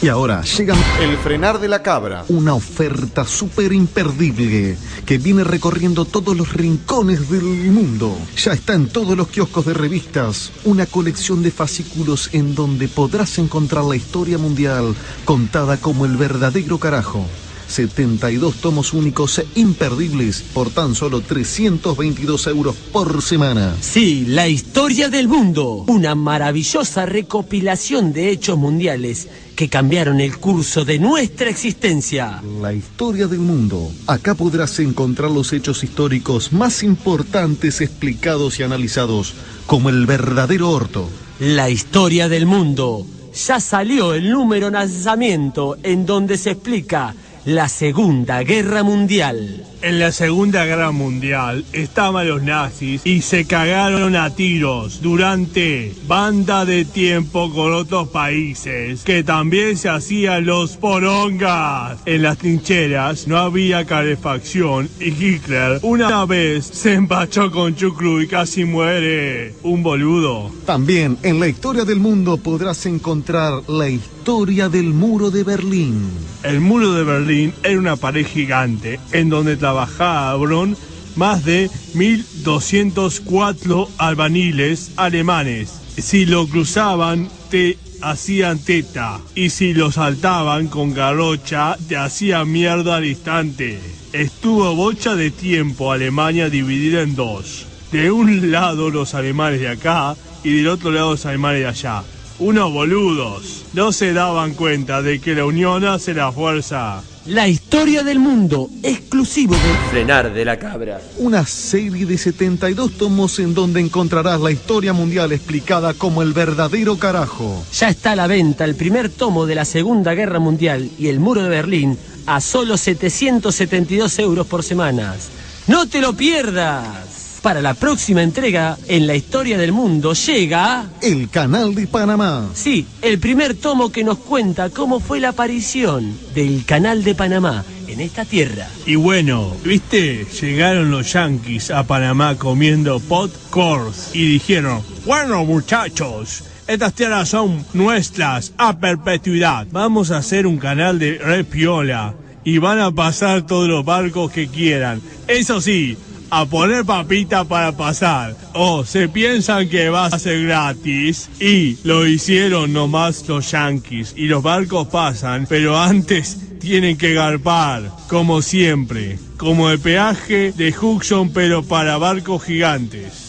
Y ahora llega El frenar de la cabra. una oferta súper imperdible que viene recorriendo todos los rincones del mundo. Ya está en todos los kioscos de revistas, una colección de fascículos en donde podrás encontrar la historia mundial contada como el verdadero carajo. 72 tomos únicos e imperdibles por tan solo 322 euros por semana. Sí, la historia del mundo. Una maravillosa recopilación de hechos mundiales que cambiaron el curso de nuestra existencia. La historia del mundo. Acá podrás encontrar los hechos históricos más importantes explicados y analizados como el verdadero orto. La historia del mundo. Ya salió el número lanzamiento en donde se explica la Segunda Guerra Mundial. En la Segunda Guerra Mundial estaban los nazis y se cagaron a tiros durante banda de tiempo con otros países que también se hacían los porongas. En las trincheras no había calefacción y Hitler una vez se empachó con chucru y casi muere. Un boludo. También en la historia del mundo podrás encontrar la historia del muro de Berlín. El muro de Berlín era una pared gigante en donde trabajaron más de 1204 albaniles alemanes. Si lo cruzaban, te hacían teta. Y si lo saltaban con garrocha, te hacían mierda al instante. Estuvo bocha de tiempo Alemania dividida en dos. De un lado los alemanes de acá y del otro lado los alemanes de allá. Unos boludos. No se daban cuenta de que la unión hace la fuerza. La historia del mundo, exclusivo de Frenar de la cabra. Una serie de 72 tomos en donde encontrarás la historia mundial explicada como el verdadero carajo. Ya está a la venta el primer tomo de la Segunda Guerra Mundial y el Muro de Berlín a solo 772 euros por semanas. ¡No te lo pierdas! Para la próxima entrega en la historia del mundo llega... El canal de Panamá. Sí, el primer tomo que nos cuenta cómo fue la aparición del Canal de Panamá en esta tierra. Y bueno, ¿viste? Llegaron los yankees a Panamá comiendo popcorn y dijeron, bueno muchachos, estas tierras son nuestras a perpetuidad. Vamos a hacer un canal de repiola y van a pasar todos los barcos que quieran. Eso sí, a poner papita para pasar. O se piensan que va a ser gratis y lo hicieron nomás los yankees y los barcos pasan, pero antes tienen que garpar, como siempre, como el peaje de Hudson pero para barcos gigantes.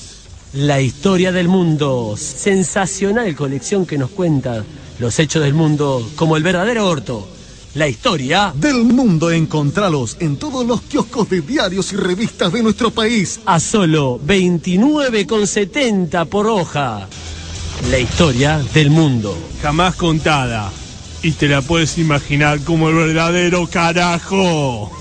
La historia del mundo, sensacional colección que nos cuenta los hechos del mundo como el verdadero orto. La historia Del mundo encontralos en todos los kioscos de diarios y revistas de nuestro país. a solo 29,70 por hoja. La historia del mundo. Jamás contada. Y te la puedes imaginar como el verdadero carajo.